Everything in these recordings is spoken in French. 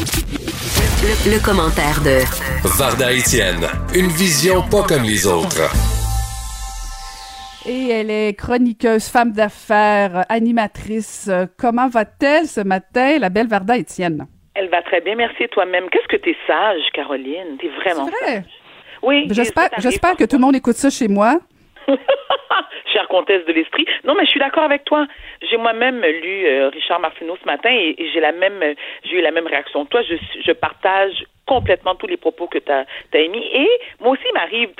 Le, commentaire de Varda Etienne, une vision pas comme les autres. Et elle est chroniqueuse, femme d'affaires, animatrice. Comment va-t-elle ce matin, la belle Varda Etienne? Elle va très bien, merci toi-même. Qu'est-ce que tu es sage, Caroline? T'es vraiment vrai? sage. Oui. J'espère, j'espère que tout le monde écoute ça chez moi. Chère comtesse de l'esprit. Non, mais je suis d'accord avec toi. J'ai moi-même lu euh, Richard Martineau ce matin et, j'ai la même, j'ai eu la même réaction. Toi, je, je partage complètement tous les propos que tu as, as, émis. Et moi aussi, il m'arrive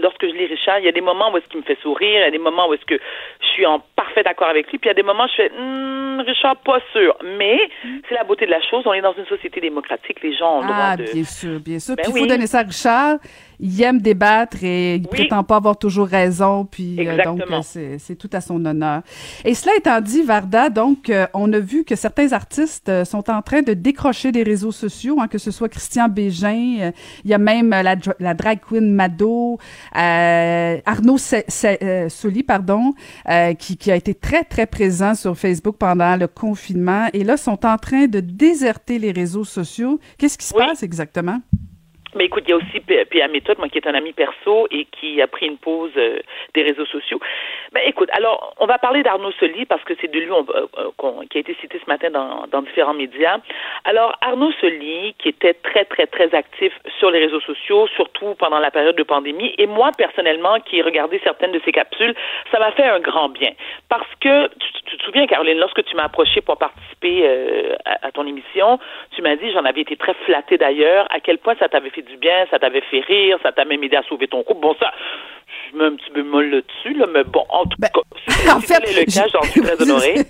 lorsque je lis Richard, il y a des moments où est-ce qu'il me fait sourire, il y a des moments où est-ce que je suis en parfait accord avec lui, puis il y a des moments où je fais hmm, Richard, pas sûr. Mais c'est la beauté de la chose. On est dans une société démocratique, les gens ont le ah, droit de. bien sûr, bien sûr. Ben puis il oui. faut donner ça à Richard. Il aime débattre et il Oui. prétend pas avoir toujours raison. Puis euh, donc Exactement. euh, c'est tout à son honneur. Et cela étant dit, Varda, donc euh, on a vu que certains artistes euh, sont en train de décrocher des réseaux sociaux, hein, que ce soit Christian Bégin, euh, il y a même la, la drag queen Mado, euh, Arnaud Soli, pardon, euh, qui, qui a été très très présent sur Facebook pendant le confinement et là sont en train de déserter les réseaux sociaux. Qu'est-ce qui se Oui. passe exactement? Mais écoute, il y a aussi P.A. Méthode, moi qui est un ami perso et qui a pris une pause euh, des réseaux sociaux. Ben écoute, alors on va parler d'Arnaud Soli parce que c'est de lui on- euh, qui a été cité ce matin dans, différents médias. Alors Arnaud Soli, qui était très très très actif sur les réseaux sociaux, surtout pendant la période de pandémie, et moi personnellement qui ai regardé certaines de ses capsules, ça m'a fait un grand bien parce que tu, tu te souviens Caroline, lorsque tu m'as approché pour participer euh, à, à ton émission, tu m'as dit, j'en avais été très flattée d'ailleurs, à quel point ça t'avait fait du bien, ça t'avait fait rire, ça t'a même aidé à sauver ton couple. Bon, ça, je mets un petit bémol là-dessus, là, mais bon, en tout Ben, cas, si, en fait, le cas, je- j'en suis très honorée.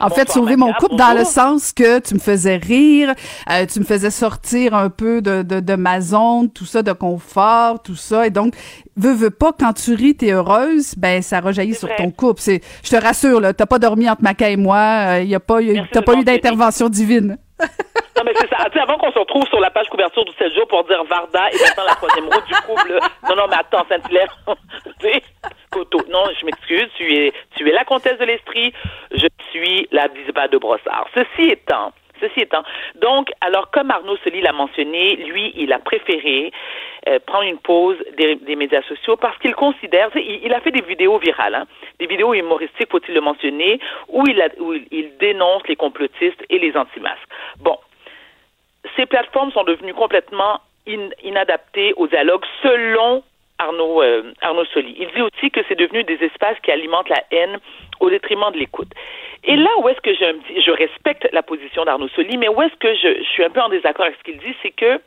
En fait, sauver mon couple dans le sens que tu me faisais rire, euh, tu me faisais sortir un peu de, de, de ma zone, tout ça, de confort, tout ça. Et donc, veux, veux pas, quand tu ris, t'es heureuse, ben ça rejaillit sur vrai. ton couple. C'est, je te rassure, là, t'as pas dormi entre Maca et moi, il y a pas, y a- Merci t'as pas eu d'intervention divine. C'est ça. Tu sais, avant qu'on se retrouve sur la page couverture du 7 jours pour dire Varda et maintenant la troisième roue du couple. Non, non, mais attends, sais, Coteau. Non, je m'excuse. Tu es, tu es la comtesse de l'Estrie. Je suis la Bisba de Brossard. Ceci étant, Ceci étant, donc, alors comme Arnaud Soli l'a mentionné, lui, il a préféré euh, prendre une pause des, des médias sociaux parce qu'il considère, il, il a fait des vidéos virales, hein, des vidéos humoristiques, faut-il le mentionner, où il, où il dénonce les complotistes et les anti-masques. Bon, ces plateformes sont devenues complètement in- inadaptées au dialogue selon Arnaud, euh, Arnaud Soli. Il dit aussi que c'est devenu des espaces qui alimentent la haine au détriment de l'écoute. Et là où est-ce que petit, je respecte la position d'Arnaud Soli, mais où est-ce que je, je suis un peu en désaccord avec ce qu'il dit, c'est que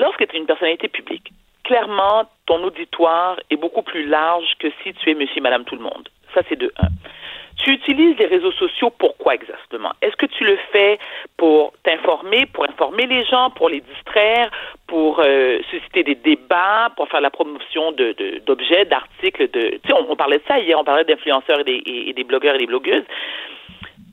lorsque tu es une personnalité publique, clairement, ton auditoire est beaucoup plus large que si tu es monsieur madame tout le monde. Ça, c'est de un. Tu utilises les réseaux sociaux pourquoi exactement? Est-ce que tu le fais pour informer les gens, pour les distraire, pour euh, susciter des débats, pour faire la promotion d'objets, d'articles, de. On, parlait de ça hier, on parlait d'influenceurs et des blogueurs et des blogueuses.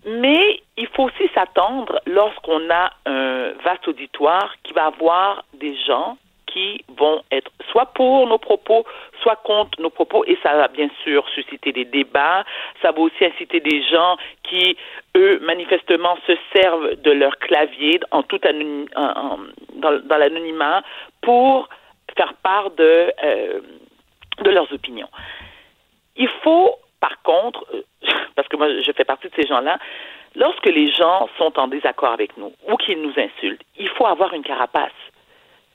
Mais il faut aussi s'attendre lorsqu'on a un vaste auditoire qui va avoir des gens qui vont être soit pour nos propos, soit contre nos propos, et ça va bien sûr susciter des débats. Ça va aussi inciter des gens qui, eux, manifestement, se servent de leur clavier en tout dans l'anonymat pour faire part de, euh, de leurs opinions. Il faut, par contre, euh, parce que moi je fais partie de ces gens-là, lorsque les gens sont en désaccord avec nous ou qu'ils nous insultent, il faut avoir une carapace.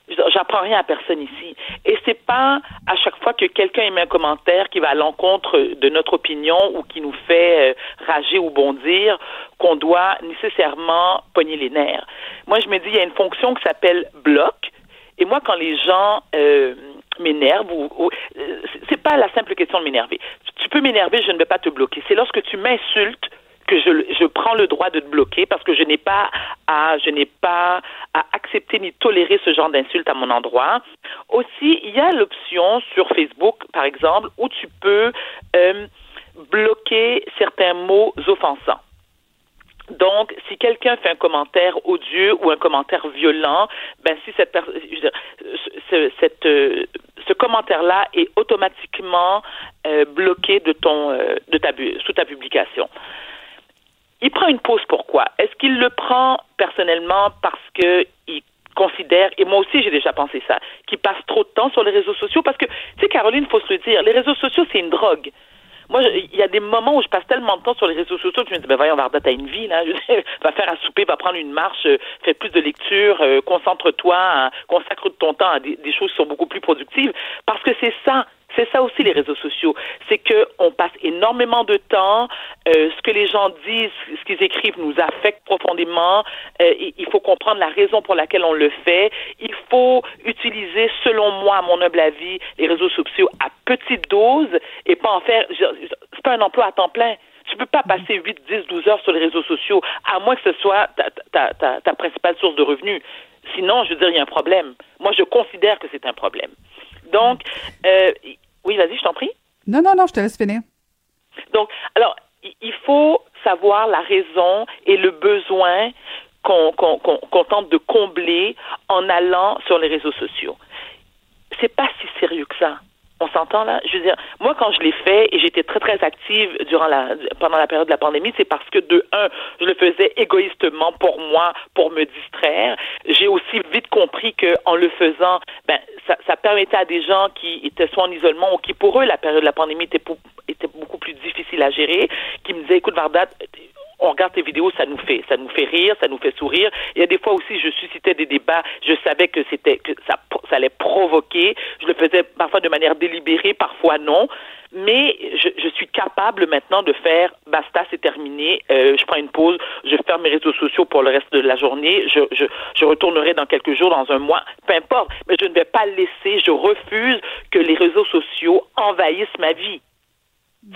J'apprends rien à personne ici. Et c'est pas à chaque fois que quelqu'un émet un commentaire qui va à l'encontre de notre opinion ou qui nous fait euh, rager ou bondir qu'on doit nécessairement pogner les nerfs. Moi, je me dis, il y a une fonction qui s'appelle bloc. Et moi, quand les gens euh, m'énervent, ou, ou- euh, c'est pas la simple question de m'énerver. Tu peux m'énerver, je ne vais pas te bloquer. C'est lorsque tu m'insultes que je, je prends le droit de te bloquer parce que je n'ai pas à je n'ai pas à accepter ni tolérer ce genre d'insultes à mon endroit. Aussi, il y a l'option sur Facebook, par exemple, où tu peux euh, bloquer certains mots offensants. Donc, si quelqu'un fait un commentaire odieux ou un commentaire violent, ben si cette personne, ce, cette, euh, ce commentaire-là est automatiquement euh, bloqué de ton, euh, de ta, sous ta publication. Il prend une pause pourquoi? Est-ce qu'il le prend personnellement parce que il considère, et moi aussi j'ai déjà pensé ça, qu'il passe trop de temps sur les réseaux sociaux? Parce que, tu sais, Caroline, faut se le dire, les réseaux sociaux, c'est une drogue. Moi, il y a des moments où je passe tellement de temps sur les réseaux sociaux que je me dis, ben voyons, Varda, t'as une vie, là. va faire un souper, va prendre une marche, euh, fais plus de lecture, euh, concentre-toi, hein, consacre ton temps à des, choses qui sont beaucoup plus productives. Parce que c'est ça. C'est ça aussi les réseaux sociaux, c'est que on passe énormément de temps. Euh, ce que les gens disent, ce qu'ils écrivent nous affecte profondément. Euh, il faut comprendre la raison pour laquelle on le fait. Il faut utiliser, selon moi, à mon humble avis, les réseaux sociaux à petite dose et pas en faire. C'est pas un emploi à temps plein. Tu peux pas passer 8, 10, 12 heures sur les réseaux sociaux, à moins que ce soit ta, ta, ta, ta principale source de revenus. Sinon, je veux dire, il y a un problème. Moi, je considère que c'est un problème. Donc, euh, oui, vas-y, je t'en prie. Non, non, non, je te laisse finir. Donc, alors, il faut savoir la raison et le besoin qu'on tente de combler en allant sur les réseaux sociaux. C'est pas si sérieux que ça. On s'entend là? Je veux dire, moi quand je l'ai fait et j'étais très très active durant la pendant la période de la pandémie, c'est parce que de un, je le faisais égoïstement pour moi, pour me distraire. J'ai aussi vite compris que en le faisant, ben ça, ça permettait à des gens qui étaient soit en isolement ou qui pour eux la période de la pandémie était, était beaucoup plus difficile à gérer, qui me disaient écoute Vardat, on regarde tes vidéos, ça nous fait, ça nous fait rire, ça nous fait sourire. Il y a des fois aussi, je suscitais des débats, je savais que c'était, que ça, ça allait provoquer. Je le faisais parfois de manière délibérée, parfois non. Mais je, je suis capable maintenant de faire, basta, c'est terminé. Euh, je prends une pause, je ferme mes réseaux sociaux pour le reste de la journée. Je, je, je retournerai dans quelques jours, dans un mois, peu importe. Mais je ne vais pas laisser, je refuse que les réseaux sociaux envahissent ma vie.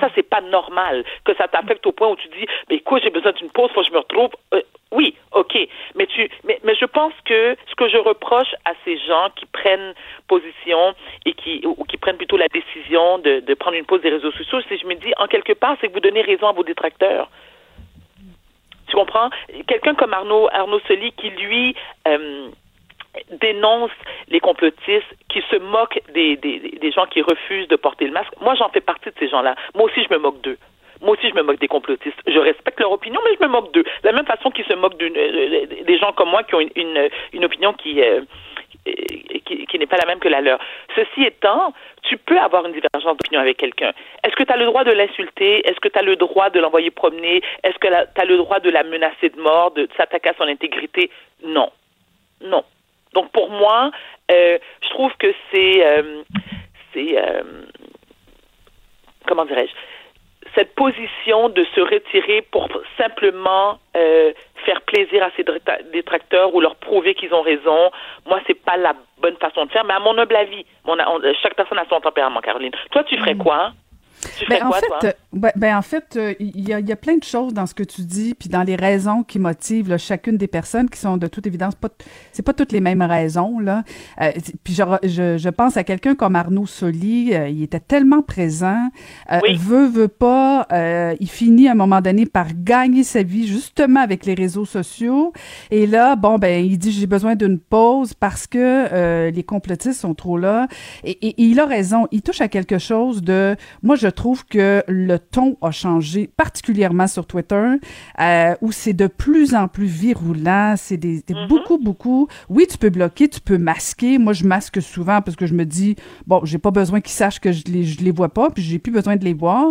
Ça, c'est pas normal que ça t'affecte au point où tu dis, mais quoi, j'ai besoin d'une pause, faut que je me retrouve. Euh, oui, ok, mais tu, mais, mais je pense que ce que je reproche à ces gens qui prennent position et qui ou qui prennent plutôt la décision de, de prendre une pause des réseaux sociaux, c'est je me dis en quelque part, c'est que vous donnez raison à vos détracteurs. Tu comprends? Quelqu'un comme Arnaud Arnaud Soli qui lui euh, dénonce les complotistes, qui se moquent des, des, gens qui refusent de porter le masque. Moi, j'en fais partie de ces gens-là. Moi aussi, je me moque d'eux. Moi aussi, je me moque des complotistes. Je respecte leur opinion, mais je me moque d'eux. De la même façon qu'ils se moquent euh, des gens comme moi qui ont une, une, opinion qui, euh, qui, qui n'est pas la même que la leur. Ceci étant, tu peux avoir une divergence d'opinion avec quelqu'un. Est-ce que tu as le droit de l'insulter? Est-ce que tu as le droit de l'envoyer promener? Est-ce que tu as le droit de la menacer de mort, de s'attaquer à son intégrité? Non. Non. Donc pour moi, euh, je trouve que c'est euh, c'est euh, comment dirais-je cette position de se retirer pour simplement euh, faire plaisir à ses détracteurs ou leur prouver qu'ils ont raison, moi c'est pas la bonne façon de faire. Mais à mon humble avis, chaque personne a son tempérament, Caroline. Toi, tu ferais quoi? Hein? Ben, en, fait, ben, ben, en fait, il euh, y, a, y, a, plein de choses dans ce que tu dis, puis dans les raisons qui motivent là, chacune des personnes, qui sont de toute évidence pas, c'est pas toutes les mêmes raisons là. Euh, puis je, je, je, pense à quelqu'un comme Arnaud Soli, euh, il était tellement présent, euh, oui. veut veut pas, euh, il finit à un moment donné par gagner sa vie justement avec les réseaux sociaux. Et là, bon ben, il dit j'ai besoin d'une pause parce que les complotistes sont trop là. Et, et, et il a raison, il touche à quelque chose de, moi je trouve que le ton a changé, particulièrement sur Twitter, euh, où c'est de plus en plus virulent. C'est des, des mm -hmm. beaucoup, beaucoup. Oui, tu peux bloquer, tu peux masquer. Moi, je masque souvent parce que je me dis, bon, j'ai pas besoin qu'ils sachent que je les, je les vois pas, puis j'ai plus besoin de les voir.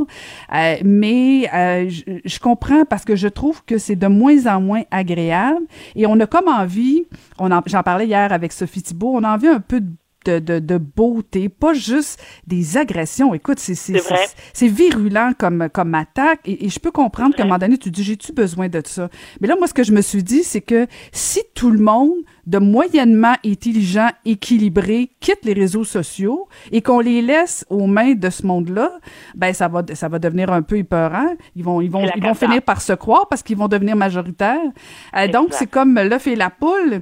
Euh, mais euh, je, je, comprends parce que je trouve que c'est de moins en moins agréable. Et on a comme envie, on j'en parlais hier avec Sophie Thibault, on a envie un peu de de, de, de, beauté, pas juste des agressions. Écoute, c'est virulent comme, comme attaque et, et je peux comprendre qu'à un moment donné, tu dis, j'ai-tu besoin de ça? Mais là, moi, ce que je me suis dit, c'est que si tout le monde de moyennement intelligent, équilibré, quitte les réseaux sociaux et qu'on les laisse aux mains de ce monde-là, ben ça va ça va devenir un peu épeurant. Ils vont ils vont ils vont finir par se croire parce qu'ils vont devenir majoritaires. Euh, donc c'est comme l'œuf et la poule.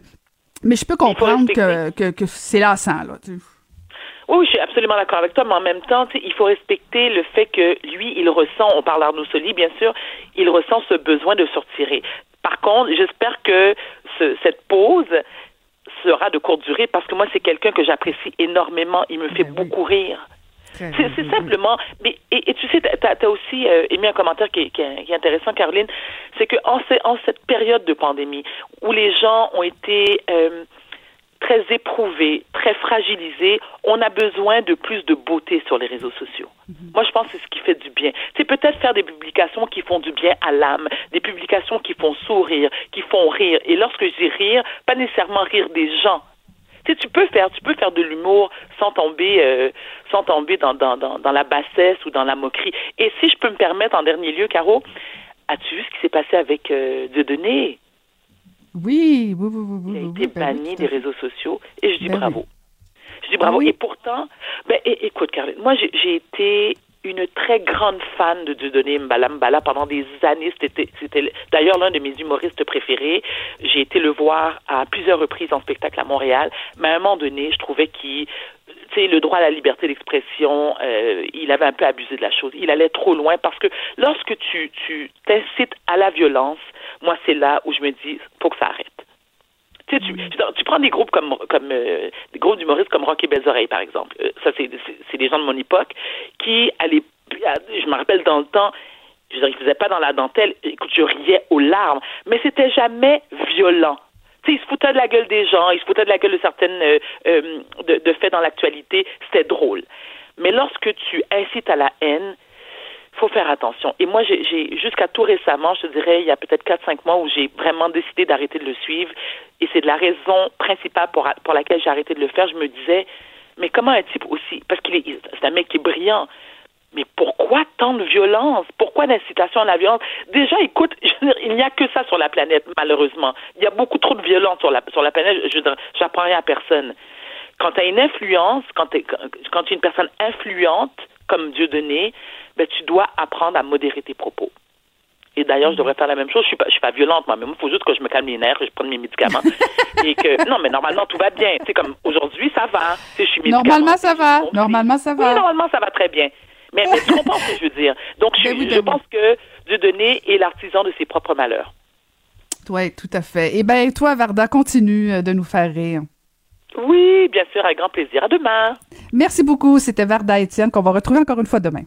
Mais je peux comprendre que, que, que c'est lassant, là. Oui, je suis absolument d'accord avec toi, mais en même temps, il faut respecter le fait que lui, il ressent, on parle d'Arnaud Soli, bien sûr, il ressent ce besoin de sortir. Par contre, j'espère que ce, cette pause sera de courte durée parce que moi, c'est quelqu'un que j'apprécie énormément. Il me fait ben beaucoup oui. rire. C'est simplement. Mais, et, tu sais, tu as, aussi euh, émis un commentaire qui, qui, est intéressant, Caroline. C'est qu'en en cette période de pandémie où les gens ont été. Euh, très éprouvés, très fragilisés, on a besoin de plus de beauté sur les réseaux sociaux. Mhm. Moi, je pense que c'est ce qui fait du bien. C'est peut-être faire des publications qui font du bien à l'âme, des publications qui font sourire, qui font rire. Et lorsque je dis rire, pas nécessairement rire des gens. Tu sais, tu peux faire, tu peux faire de l'humour sans tomber, euh, sans tomber dans, dans, dans, la bassesse ou dans la moquerie. Et si je peux me permettre, en dernier lieu, Caro, as-tu vu ce qui s'est passé avec euh, Dieudonné? Oui, oui, oui, oui. Il a été ben banni des réseaux sociaux et je dis ben bravo. Je dis bravo. Ah et pourtant, ben, écoute, Caroline, moi, j'ai été une très grande fan de Dieudonné Mbala Mbala pendant des années. C'était, c'était d'ailleurs l'un de mes humoristes préférés. J'ai été le voir à plusieurs reprises en spectacle à Montréal. Mais à un moment donné, je trouvais qu'il sais, le droit à la liberté d'expression, euh, il avait un peu abusé de la chose. Il allait trop loin parce que lorsque tu, tu t'incites à la violence, moi, c'est là où je me dis, faut que ça arrête. Tu, sais, tu, prends des groupes comme, comme euh, des groupes d'humoristes comme Rocky Belles Oreilles, par exemple. Euh, ça, c'est, c'est des gens de mon époque qui, allaient, je me rappelle dans le temps, je ils faisaient pas dans la dentelle. Écoute, je riais aux larmes, mais c'était jamais violent. Tu sais, ils se foutaient de la gueule des gens, ils se foutaient de la gueule de certaines euh, de, de faits dans l'actualité. C'était drôle. Mais lorsque tu incites à la haine, faut faire attention. Et moi, j'ai jusqu'à tout récemment, je dirais, il y a peut-être 4-5 mois où j'ai vraiment décidé d'arrêter de le suivre. Et c'est de la raison principale pour, laquelle j'ai arrêté de le faire. Je me disais, mais comment un type aussi, parce qu'il est, c'est un mec qui est brillant, mais pourquoi tant de violence? Pourquoi l'incitation à la violence? Déjà, écoute, il n'y a que ça sur la planète, malheureusement. Il y a beaucoup trop de violence sur la, sur la planète. Je j'apprends rien à personne. Quand tu as une influence, quand tu quand es une personne influente, comme Dieu donné, ben, tu dois apprendre à modérer tes propos. Et d'ailleurs, je devrais faire la même chose. Je suis pas, je suis pas violente, moi, mais il faut juste que je me calme les nerfs, que je prenne mes médicaments. et que, non, mais normalement, tout va bien. C'est comme, aujourd'hui, ça va. je suis Normalement, ça va. Normalement, ça va. Oui, normalement, ça va très bien. Mais, mais tu comprends ce que je veux dire. Donc, je, ben je pense que Dieu donné est l'artisan de ses propres malheurs. Oui, tout à fait. Eh bien, toi, Varda, continue euh, de nous faire rire. Oui, bien sûr, avec grand plaisir. À demain. Merci beaucoup. C'était Varda Étienne qu'on va retrouver encore une fois demain.